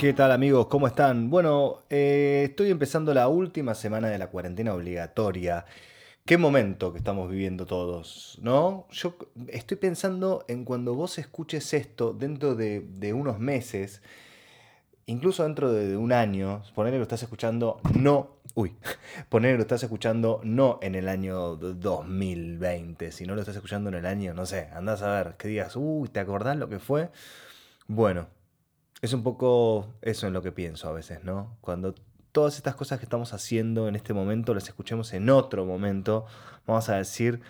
¿Qué tal amigos? ¿Cómo están? Bueno, eh, estoy empezando la última semana de la cuarentena obligatoria. Qué momento que estamos viviendo todos, ¿no? Yo estoy pensando en cuando vos escuches esto dentro de, unos meses, incluso dentro de, un año, poner que lo estás escuchando no, uy, poner lo estás escuchando no en el año 2020, sino lo estás escuchando en el año, no sé, andás a ver, que digas, uy, ¿te acordás lo que fue? Bueno, es un poco eso en lo que pienso a veces, ¿no? Cuando todas estas cosas que estamos haciendo en este momento las escuchemos en otro momento, vamos a decir,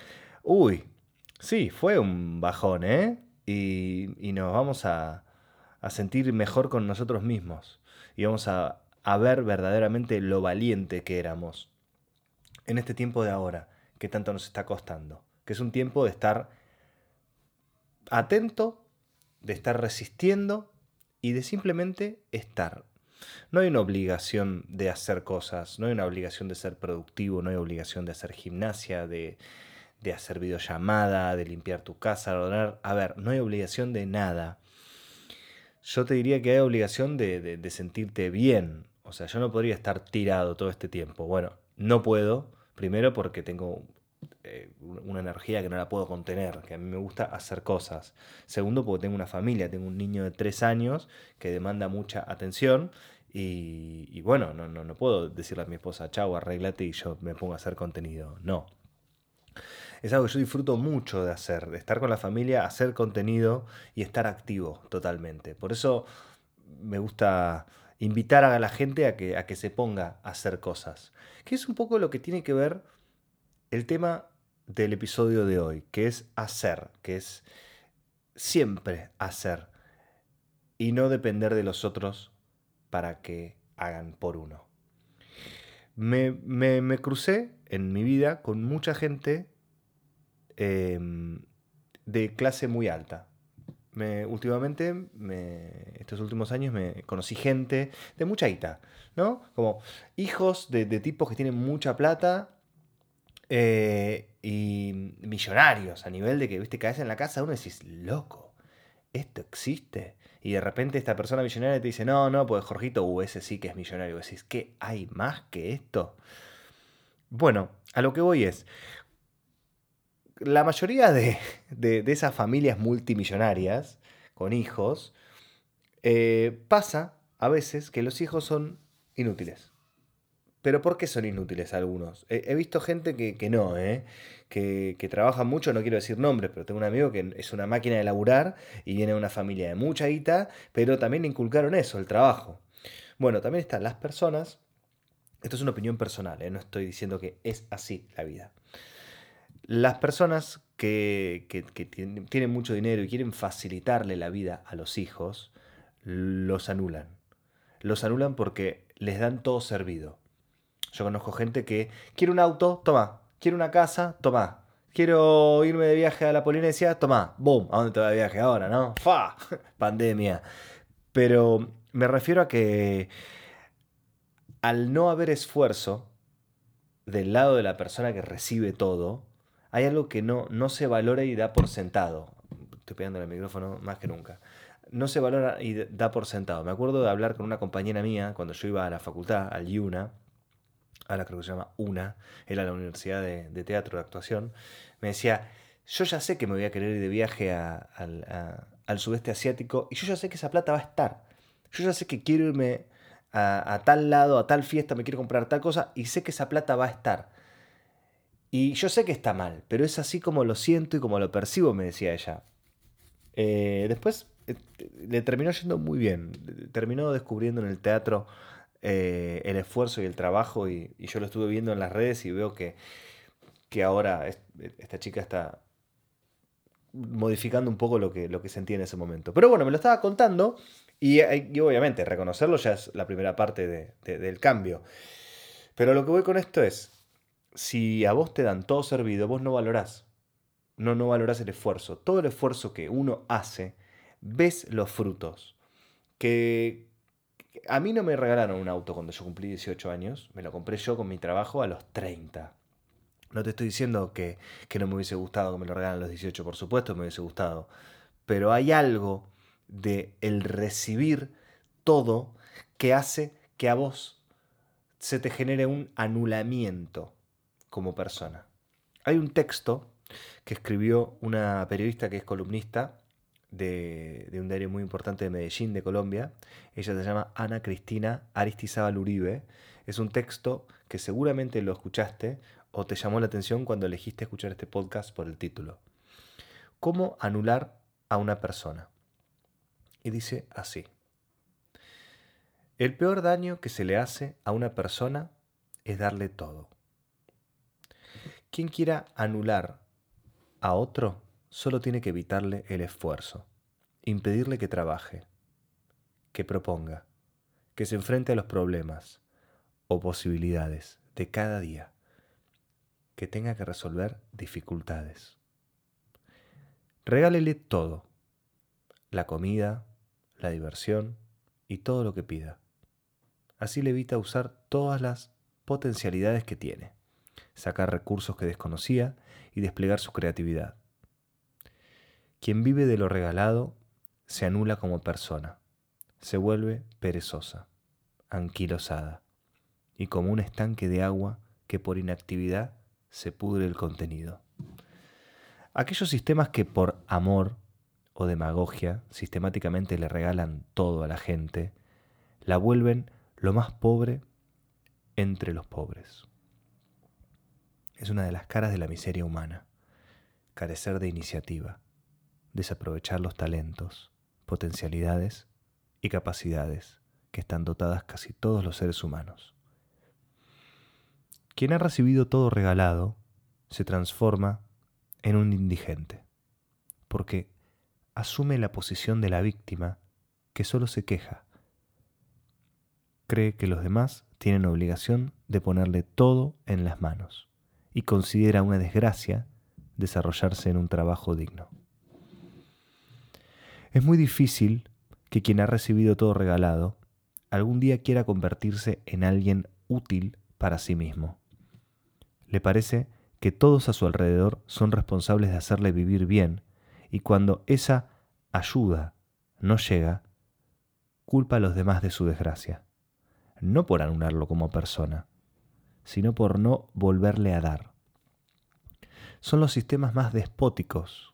uy, sí, fue un bajón, ¿eh? Y, nos vamos a, sentir mejor con nosotros mismos y vamos a, a ver verdaderamente lo valiente que éramos en este tiempo de ahora, que tanto nos está costando, que es un tiempo de estar atento, de estar resistiendo y de simplemente estar. No hay una obligación de hacer cosas, no hay una obligación de ser productivo, no hay obligación de hacer gimnasia, de, de hacer videollamada, de limpiar tu casa, de A ver, no hay obligación de nada. Yo te diría que hay obligación de, de sentirte bien. O sea, yo no podría estar tirado todo este tiempo. Bueno, no puedo. Primero porque tengo eh, una energía que no la puedo contener, que a mí me gusta hacer cosas. Segundo, porque tengo una familia, tengo un niño de tres años que demanda mucha atención y, bueno, no, no, no, puedo decirle a mi esposa, chau, arreglate y yo me pongo a hacer contenido. No. Es algo que yo disfruto mucho de hacer, de estar con la familia, hacer contenido y estar activo totalmente. Por eso me gusta invitar a la gente a que, a que se ponga a hacer cosas. Que es un poco lo que tiene que ver el tema del episodio de hoy, que es hacer, que es siempre hacer y no depender de los otros para que hagan por uno. Me, crucé en mi vida con mucha gente em, de clase muy alta. Me, últimamente, estos últimos años, me conocí gente de mucha guita, ¿no? Como hijos de, de tipos que tienen mucha plata eh, y millonarios, a nivel de que, viste, caes en la casa, uno decís, loco, esto existe. Y de repente esta persona millonaria te dice, no, no, pues Jorgito, uh, ese sí que es millonario. Decís, ¿qué hay más que esto? Bueno, a lo que voy es, la mayoría de, esas familias multimillonarias con hijos, eh, pasa a veces que los hijos son inútiles. Pero ¿por qué son inútiles algunos? He, visto gente que, no, ¿eh? que, que, trabaja mucho, no quiero decir nombres, pero tengo un amigo que es una máquina de laburar y viene de una familia de mucha guita, pero también inculcaron eso, el trabajo. Bueno, también están las personas, esto es una opinión personal, ¿eh? no estoy diciendo que es así la vida. Las personas que, que tienen mucho dinero y quieren facilitarle la vida a los hijos, los anulan. Los anulan porque les dan todo servido yo conozco gente que quiere un auto, toma. Quiere una casa, toma. Quiero irme de viaje a la Polinesia, toma. Boom, ¿a dónde te va de viaje ahora, no? ¡Fa! Pandemia. Pero me refiero a que al no haber esfuerzo del lado de la persona que recibe todo, hay algo que no, no se valora y da por sentado. Estoy pegando el micrófono más que nunca. No se valora y da por sentado. Me acuerdo de hablar con una compañera mía cuando yo iba a la facultad, al IUNA, ahora creo que se llama UNA, era la Universidad de, Teatro de Actuación, me decía, yo ya sé que me voy a querer ir de viaje al sudeste asiático y yo ya sé que esa plata va a estar. Yo ya sé que quiero irme a, tal lado, a tal fiesta, me quiero comprar tal cosa y sé que esa plata va a estar. Y yo sé que está mal, pero es así como lo siento y como lo percibo, me decía ella. Eh, después eh, le terminó yendo muy bien. Terminó descubriendo en el teatro eh, el esfuerzo y el trabajo y, yo lo estuve viendo en las redes y veo que, que ahora esta chica está modificando un poco lo que, lo que sentía en ese momento. Pero bueno, me lo estaba contando Y, obviamente reconocerlo ya es la primera parte del cambio. Pero lo que voy con esto es, si a vos te dan todo servido, vos no valorás. No, no valorás el esfuerzo. Todo el esfuerzo que uno hace, ves los frutos. Que a mí no me regalaron un auto cuando yo cumplí 18 años, me lo compré yo con mi trabajo a los 30. No te estoy diciendo que, que no me hubiese gustado que me lo regalaran a los 18, por supuesto me hubiese gustado. Pero hay algo de el recibir todo que hace que a vos se te genere un anulamiento como persona. Hay un texto que escribió una periodista que es columnista de, un diario muy importante de Medellín, de Colombia. Ella se llama Ana Cristina Aristizábal Uribe. Es un texto que seguramente lo escuchaste o te llamó la atención cuando elegiste escuchar este podcast por el título. ¿Cómo anular a una persona? Y dice así. El peor daño que se le hace a una persona es darle todo. Quien quiera anular a otro solo tiene que evitarle el esfuerzo, impedirle que trabaje, que proponga, que se enfrente a los problemas o posibilidades de cada día, que tenga que resolver dificultades. Regálele todo, la comida, la diversión y todo lo que pida. Así le evita usar todas las potencialidades que tiene sacar recursos que desconocía y desplegar su creatividad. Quien vive de lo regalado se anula como persona, se vuelve perezosa, anquilosada y como un estanque de agua que por inactividad se pudre el contenido. Aquellos sistemas que por amor o demagogia sistemáticamente le regalan todo a la gente, la vuelven lo más pobre entre los pobres es una de las caras de la miseria humana. Carecer de iniciativa, desaprovechar los talentos, potencialidades y capacidades que están dotadas casi todos los seres humanos. Quien ha recibido todo regalado se transforma en un indigente, porque asume la posición de la víctima que solo se queja. Cree que los demás tienen obligación de ponerle todo en las manos y considera una desgracia desarrollarse en un trabajo digno. Es muy difícil que quien ha recibido todo regalado algún día quiera convertirse en alguien útil para sí mismo. Le parece que todos a su alrededor son responsables de hacerle vivir bien y cuando esa ayuda no llega, culpa a los demás de su desgracia, no por anularlo como persona, sino por no volverle a dar. Son los sistemas más despóticos.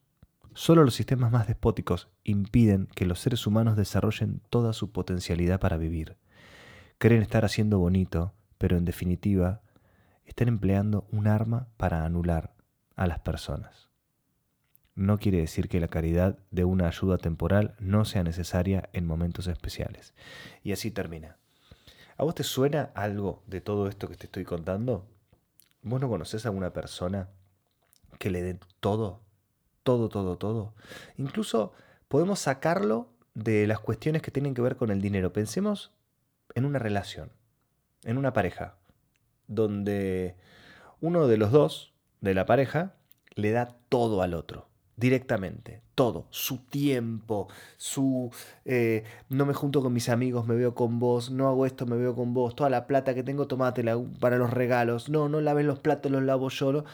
Solo los sistemas más despóticos impiden que los seres humanos desarrollen toda su potencialidad para vivir. Creen estar haciendo bonito, pero en definitiva están empleando un arma para anular a las personas. No quiere decir que la caridad de una ayuda temporal no sea necesaria en momentos especiales. Y así termina. ¿A vos te suena algo de todo esto que te estoy contando? ¿Vos no conoces a una persona que le dé todo? Todo, todo, todo. Incluso podemos sacarlo de las cuestiones que tienen que ver con el dinero. Pensemos en una relación, en una pareja, donde uno de los dos de la pareja le da todo al otro directamente, todo, su tiempo, su eh, no me junto con mis amigos, me veo con vos, no hago esto, me veo con vos, toda la plata que tengo, tomátela para los regalos, no, no laven los platos, los lavo yo.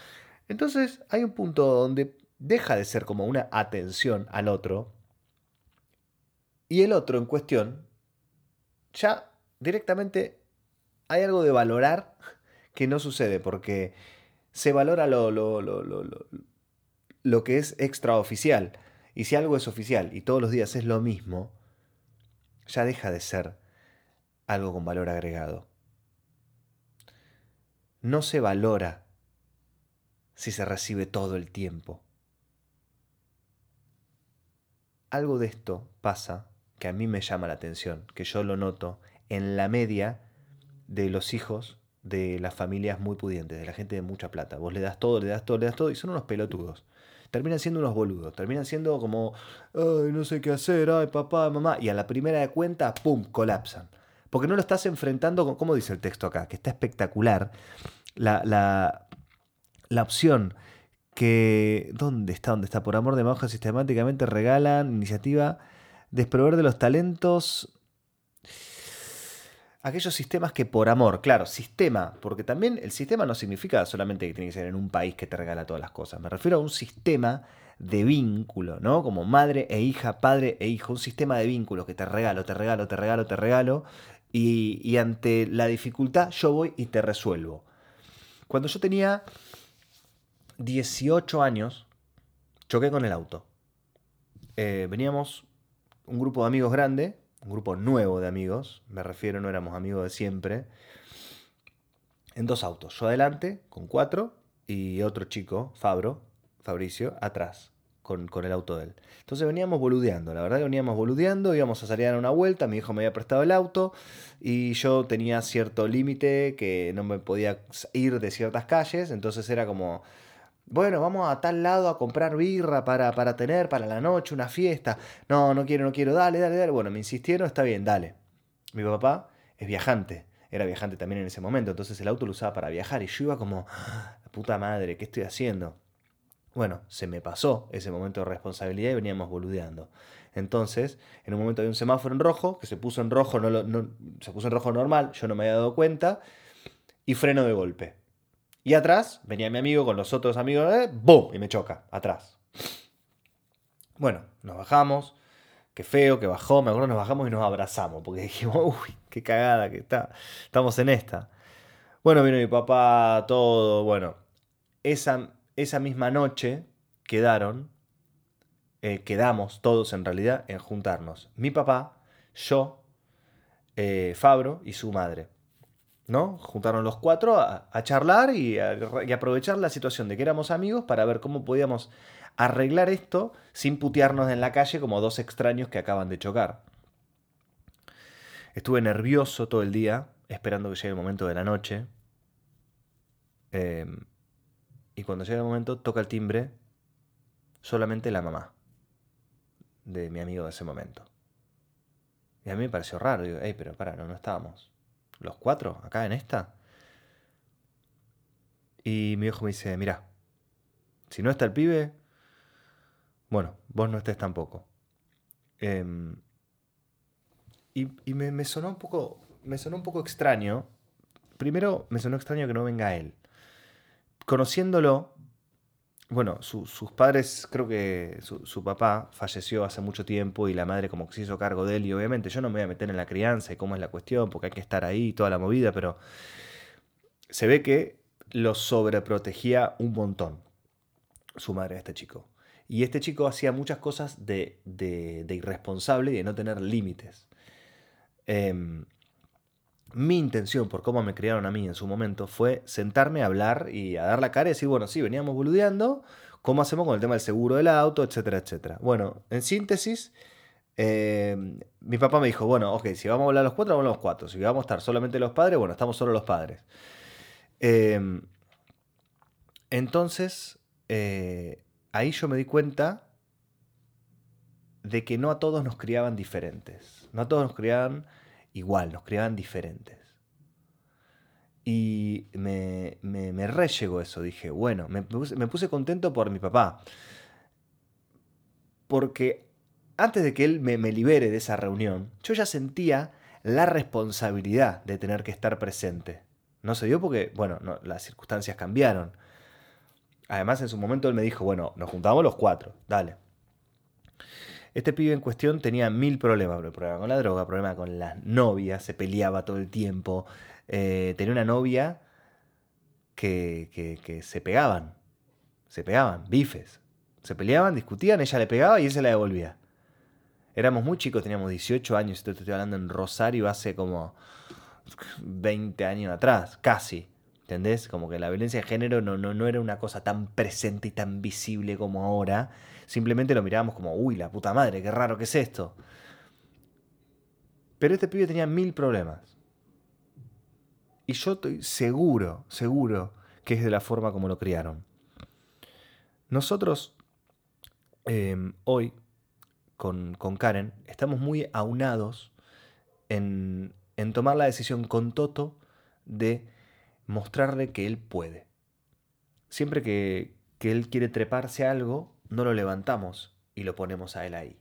Entonces hay un punto donde deja de ser como una atención al otro y el otro en cuestión ya directamente hay algo de valorar que no sucede porque se valora lo, lo, lo, lo lo que es extraoficial. Y si algo es oficial y todos los días es lo mismo, ya deja de ser algo con valor agregado. No se valora si se recibe todo el tiempo. Algo de esto pasa que a mí me llama la atención, que yo lo noto en la media de los hijos de las familias muy pudientes, de la gente de mucha plata. Vos le das todo, le das todo, le das todo y son unos pelotudos terminan siendo unos boludos, terminan siendo como, ay, no sé qué hacer, ay, papá, mamá, y a la primera de cuenta, ¡pum!, colapsan. Porque no lo estás enfrentando con, ¿cómo dice el texto acá? Que está espectacular. La, la, la opción que, ¿dónde está? ¿Dónde está? Por amor de Mahoja sistemáticamente regalan iniciativa desprover de los talentos aquellos sistemas que por amor, claro, sistema, porque también el sistema no significa solamente que tiene que ser en un país que te regala todas las cosas, me refiero a un sistema de vínculo, ¿no? Como madre e hija, padre e hijo, un sistema de vínculo que te regalo, te regalo, te regalo, te regalo, y ante la dificultad yo voy y te resuelvo. Cuando yo tenía 18 años, choqué con el auto. Eh, veníamos un grupo de amigos grande, un grupo nuevo de amigos, me refiero, no éramos amigos de siempre, en dos autos. Yo adelante, con cuatro, y otro chico, Fabro, Fabricio, atrás, con, con, el auto de él. Entonces veníamos boludeando, la verdad veníamos boludeando, íbamos a salir a una vuelta, mi hijo me había prestado el auto y yo tenía cierto límite que no me podía ir de ciertas calles, entonces era como bueno, vamos a tal lado a comprar birra para, para tener para la noche una fiesta. No, no quiero, no quiero, dale, dale, dale. Bueno, me insistieron, está bien, dale. Mi papá es viajante, era viajante también en ese momento, entonces el auto lo usaba para viajar y yo iba como, ah, puta madre, ¿qué estoy haciendo? Bueno, se me pasó ese momento de responsabilidad y veníamos boludeando. Entonces, en un momento había un semáforo en rojo, que se puso en rojo, no, no se puso en rojo normal, yo no me había dado cuenta, y freno de golpe. Y atrás venía mi amigo con los otros amigos, eh, ¡boom! Y me choca, atrás. Bueno, nos bajamos. Qué feo que bajó, me acuerdo, nos bajamos y nos abrazamos, porque dijimos, uy, qué cagada que está, estamos en esta. Bueno, vino mi papá, todo, bueno, esa, esa misma noche quedaron, eh, quedamos todos en realidad en juntarnos. Mi papá, yo, eh, Fabro y su madre. ¿No? Juntaron los cuatro a, charlar y, aprovechar la situación de que éramos amigos para ver cómo podíamos arreglar esto sin putearnos en la calle como dos extraños que acaban de chocar. Estuve nervioso todo el día, esperando que llegue el momento de la noche. Em, y cuando llega el momento, toca el timbre solamente la mamá de mi amigo de ese momento. Y a mí me pareció raro. Digo, hey, pero para, no, no estábamos los cuatro, acá en esta. Y mi hijo me dice, mira, si no está el pibe, bueno, vos no estés tampoco. Em, y, me, sonó un poco, me sonó un poco extraño. Primero me sonó extraño que no venga él. Conociéndolo, bueno, sus padres, creo que su, papá falleció hace mucho tiempo y la madre como que se hizo cargo de él y obviamente yo no me voy a meter en la crianza y cómo es la cuestión, porque hay que estar ahí, toda la movida, pero se ve que lo sobreprotegía un montón su madre a este chico. Y este chico hacía muchas cosas de, de, irresponsable y de no tener límites. Em, mi intención, por cómo me criaron a mí en su momento, fue sentarme a hablar y a dar la cara y decir, bueno, sí, veníamos boludeando, ¿cómo hacemos con el tema del seguro del auto, etcétera, etcétera? Bueno, en síntesis, eh, mi papá me dijo, bueno, ok, si vamos a hablar los cuatro, vamos a los cuatro. Si vamos a estar solamente los padres, bueno, estamos solo los padres. Em, entonces, eh, ahí yo me di cuenta de que no a todos nos criaban diferentes. No a todos nos criaban igual, nos criaban diferentes. Y me, me, me llegó eso, dije, bueno, me puse, contento por mi papá. Porque antes de que él me, libere de esa reunión, yo ya sentía la responsabilidad de tener que estar presente. No se dio porque, bueno, las circunstancias cambiaron. Además, en su momento él me dijo, bueno, nos juntamos los cuatro, dale. Este pibe en cuestión tenía mil problemas, problema con la droga, problema con las novias, se peleaba todo el tiempo. Eh, tenía una novia que, que, se pegaban, se pegaban, bifes. Se peleaban, discutían, ella le pegaba y él se la devolvía. Éramos muy chicos, teníamos 18 años, esto te estoy hablando en Rosario hace como 20 años atrás, casi. ¿Entendés? Como que la violencia de género no, no, no era una cosa tan presente y tan visible como ahora. Simplemente lo mirábamos como, uy, la puta madre, qué raro que es esto. Pero este pibe tenía mil problemas. Y yo estoy seguro, seguro que es de la forma como lo criaron. Nosotros em, hoy con, Karen estamos muy aunados en, en tomar la decisión con Toto de mostrarle que él puede. Siempre que, que él quiere treparse a algo, no lo levantamos y lo ponemos a él ahí.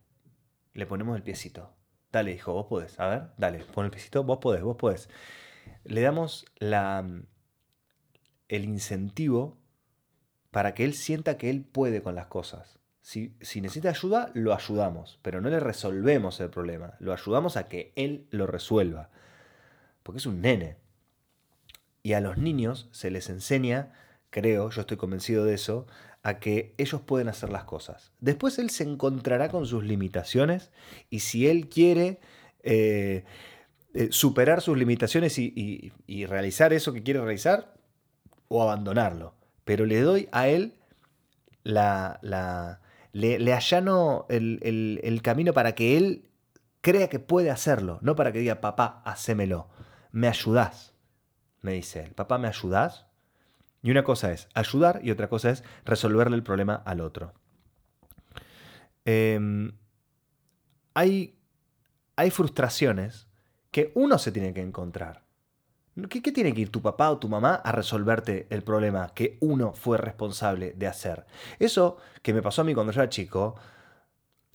Le ponemos el piecito. Dale, hijo, vos podés. A ver, dale, pon el piecito, vos podés, vos podés. Le damos la, el incentivo para que él sienta que él puede con las cosas. Si, si, necesita ayuda, lo ayudamos, pero no le resolvemos el problema, lo ayudamos a que él lo resuelva, porque es un nene. Y a los niños se les enseña, creo, yo estoy convencido de eso, a que ellos pueden hacer las cosas. Después él se encontrará con sus limitaciones y si él quiere eh, eh, superar sus limitaciones y, realizar eso que quiere realizar o abandonarlo. Pero le doy a él la... le, allano el, el camino para que él crea que puede hacerlo, no para que diga, papá, hacémelo, me ayudás, me dice él, papá, ¿me ayudás? Y una cosa es ayudar y otra cosa es resolverle el problema al otro. Em, hay, hay frustraciones que uno se tiene que encontrar. ¿Qué, ¿Qué, tiene que ir tu papá o tu mamá a resolverte el problema que uno fue responsable de hacer? Eso que me pasó a mí cuando yo era chico,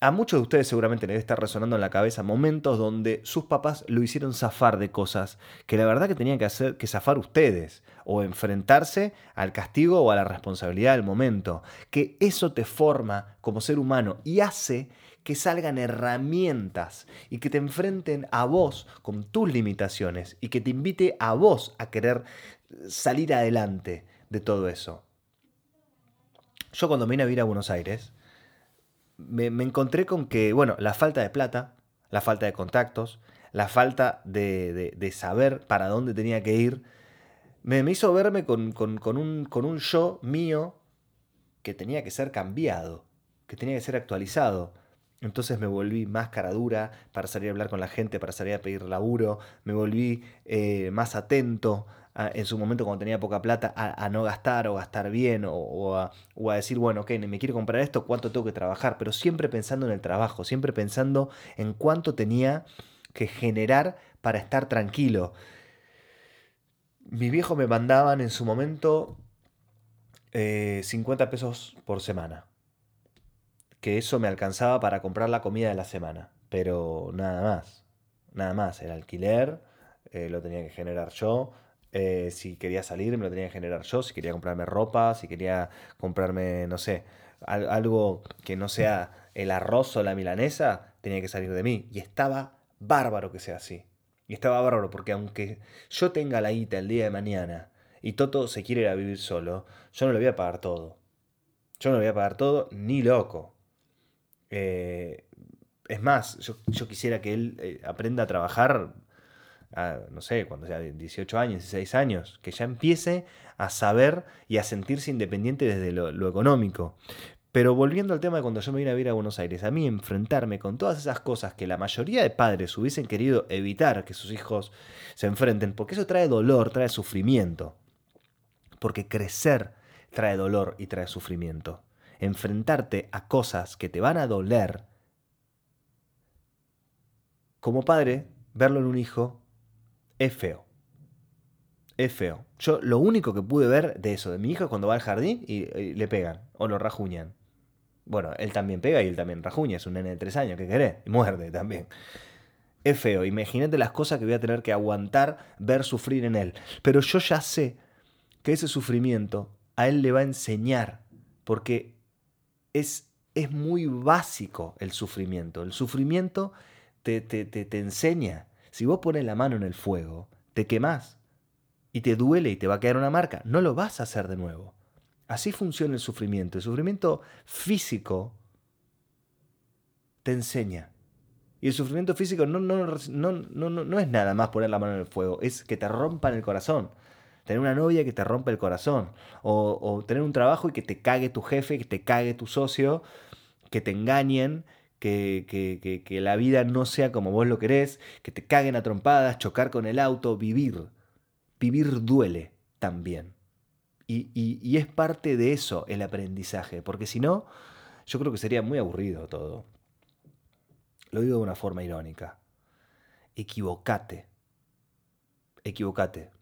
a muchos de ustedes seguramente les debe estar resonando en la cabeza momentos donde sus papás lo hicieron zafar de cosas que la verdad que tenían que hacer que zafar ustedes o enfrentarse al castigo o a la responsabilidad del momento. Que eso te forma como ser humano y hace que salgan herramientas y que te enfrenten a vos con tus limitaciones y que te invite a vos a querer salir adelante de todo eso. Yo cuando vine a vivir a Buenos Aires, me, encontré con que, bueno, la falta de plata, la falta de contactos, la falta de, saber para dónde tenía que ir, me, hizo verme con, un, con un yo mío que tenía que ser cambiado, que tenía que ser actualizado. Entonces me volví más cara dura para salir a hablar con la gente, para salir a pedir laburo, me volví eh, más atento en su momento cuando tenía poca plata a, no gastar o gastar bien o, a, decir, bueno, ok, me quiero comprar esto, cuánto tengo que trabajar, pero siempre pensando en el trabajo, siempre pensando en cuánto tenía que generar para estar tranquilo. Mis viejos me mandaban en su momento 50 eh, pesos por semana, que eso me alcanzaba para comprar la comida de la semana, pero nada más, nada más, el alquiler eh, lo tenía que generar yo, eh, si quería salir, me lo tenía que generar yo. Si quería comprarme ropa, si quería comprarme, no sé, algo que no sea el arroz o la milanesa, tenía que salir de mí. Y estaba bárbaro que sea así. Y estaba bárbaro porque aunque yo tenga la guita el día de mañana y Toto se quiere ir a vivir solo, yo no le voy a pagar todo. Yo no le voy a pagar todo ni loco. Eh, es más, yo, quisiera que él eh, aprenda a trabajar no sé, cuando sea de 18 años, 16 años, que ya empiece a saber y a sentirse independiente desde lo, económico. Pero volviendo al tema de cuando yo me vine a vivir a Buenos Aires, a mí enfrentarme con todas esas cosas que la mayoría de padres hubiesen querido evitar que sus hijos se enfrenten, porque eso trae dolor, trae sufrimiento. Porque crecer trae dolor y trae sufrimiento. Enfrentarte a cosas que te van a doler, como padre, verlo en un hijo es feo. Es feo. Yo lo único que pude ver de eso, de mi hijo, cuando va al jardín y, le pegan o lo rajuñan. Bueno, él también pega y él también rajuña, es un nene de tres años, ¿qué querés? Y muerde también. Es feo, imagínate las cosas que voy a tener que aguantar ver sufrir en él. Pero yo ya sé que ese sufrimiento a él le va a enseñar, porque es, es muy básico el sufrimiento. El sufrimiento te, te, te, te enseña si vos pones la mano en el fuego, te quemás y te duele y te va a quedar una marca, no lo vas a hacer de nuevo. Así funciona el sufrimiento. El sufrimiento físico te enseña. Y el sufrimiento físico no, no, no, no, es nada más poner la mano en el fuego, es que te rompan el corazón. Tener una novia que te rompe el corazón. O, tener un trabajo y que te cague tu jefe, que te cague tu socio, que te engañen, que, la vida no sea como vos lo querés, que te caguen a trompadas, chocar con el auto, vivir. Vivir duele también. Y, es parte de eso el aprendizaje, porque si no, yo creo que sería muy aburrido todo. Lo digo de una forma irónica. Equivocate. Equivocate.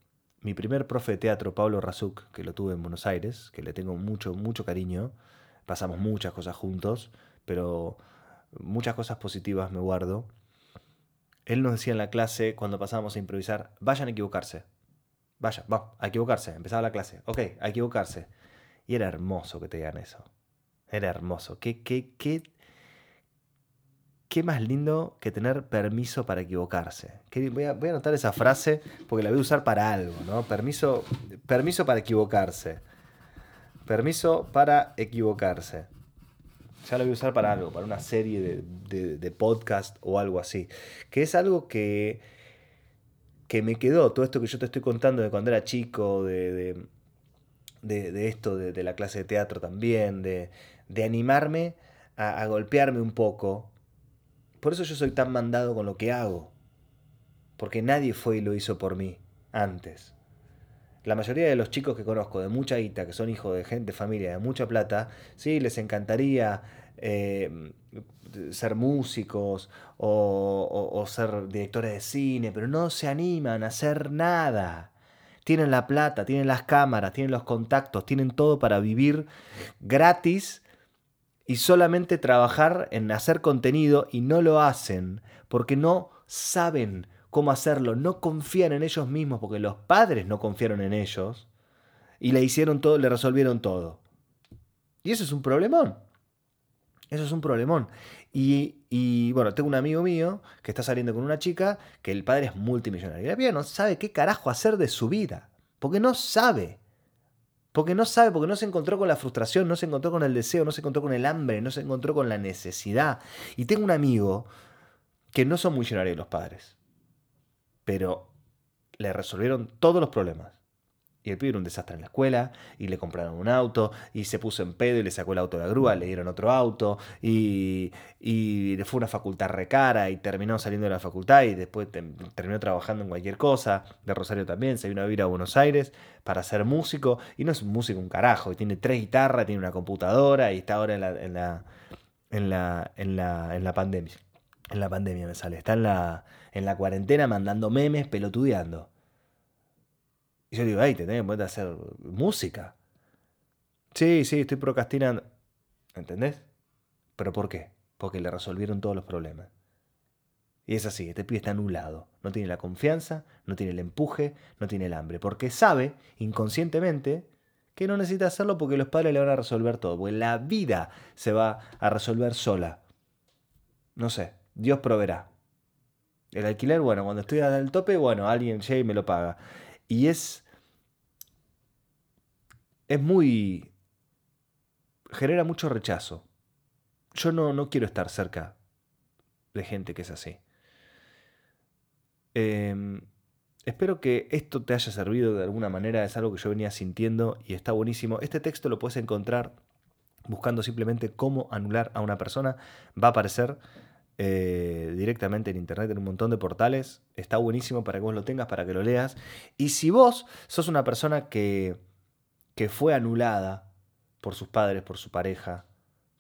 Mi primer profe de teatro, Pablo Razuk, que lo tuve en Buenos Aires, que le tengo mucho, mucho cariño, pasamos muchas cosas juntos, pero muchas cosas positivas me guardo. Él nos decía en la clase, cuando pasábamos a improvisar, vayan a equivocarse. Vaya, vamos, a equivocarse. Empezaba la clase. Ok, a equivocarse. Y era hermoso que te digan eso. Era hermoso. ¿Qué, qué, qué, qué más lindo que tener permiso para equivocarse? Voy a, anotar esa frase porque la voy a usar para algo, ¿no? Permiso, permiso para equivocarse. Permiso para equivocarse. Ya lo voy a usar para algo, para una serie de, podcast o algo así. Que es algo que, que me quedó, todo esto que yo te estoy contando de cuando era chico, de, de esto, de, la clase de teatro también, de, animarme a, a golpearme un poco. Por eso yo soy tan mandado con lo que hago. Porque nadie fue y lo hizo por mí antes. La mayoría de los chicos que conozco de mucha guita, que son hijos de gente, familia de mucha plata, sí, les encantaría eh, ser músicos o, ser directores de cine, pero no se animan a hacer nada. Tienen la plata, tienen las cámaras, tienen los contactos, tienen todo para vivir gratis y solamente trabajar en hacer contenido y no lo hacen porque no saben cómo hacerlo, no confían en ellos mismos porque los padres no confiaron en ellos y le hicieron todo, le resolvieron todo. Y eso es un problemón. Eso es un problemón. Y, bueno, tengo un amigo mío que está saliendo con una chica que el padre es multimillonario. Y la piba no sabe qué carajo hacer de su vida. Porque no sabe. Porque no sabe, porque no se encontró con la frustración, no se encontró con el deseo, no se encontró con el hambre, no se encontró con la necesidad. Y tengo un amigo que no son millonarios los padres pero le resolvieron todos los problemas. Y el pibe era un desastre en la escuela, y le compraron un auto, y se puso en pedo y le sacó el auto de la grúa, le dieron otro auto, y, y fue una facultad recara, y terminó saliendo de la facultad, y después terminó trabajando en cualquier cosa. De Rosario también, se vino a vivir a Buenos Aires para ser músico, y no es músico un carajo, y tiene tres guitarras, tiene una computadora, y está ahora en la, en la, en la, en la, en la pandemia. En la pandemia me sale, está en la en la cuarentena mandando memes, pelotudeando. Y yo digo, ay, te tenés que hacer música. Sí, sí, estoy procrastinando. ¿Entendés? ¿Pero por qué? Porque le resolvieron todos los problemas. Y es así, este pibe está anulado. No tiene la confianza, no tiene el empuje, no tiene el hambre. Porque sabe, inconscientemente, que no necesita hacerlo porque los padres le van a resolver todo. Porque la vida se va a resolver sola. No sé, Dios proveerá. El alquiler, bueno, cuando estoy al tope, bueno, alguien llega y me lo paga. Y es. Es muy. genera mucho rechazo. Yo no, no quiero estar cerca de gente que es así. Em, espero que esto te haya servido de alguna manera. Es algo que yo venía sintiendo y está buenísimo. Este texto lo puedes encontrar buscando simplemente cómo anular a una persona. Va a aparecer eh, directamente en internet en un montón de portales. Está buenísimo para que vos lo tengas, para que lo leas. Y si vos sos una persona que, que fue anulada por sus padres, por su pareja,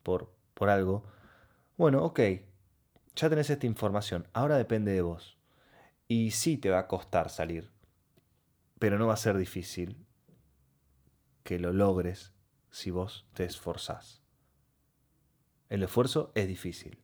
por, por algo, bueno, ok, ya tenés esta información. Ahora depende de vos. Y sí te va a costar salir, pero no va a ser difícil que lo logres si vos te esforzás. El esfuerzo es difícil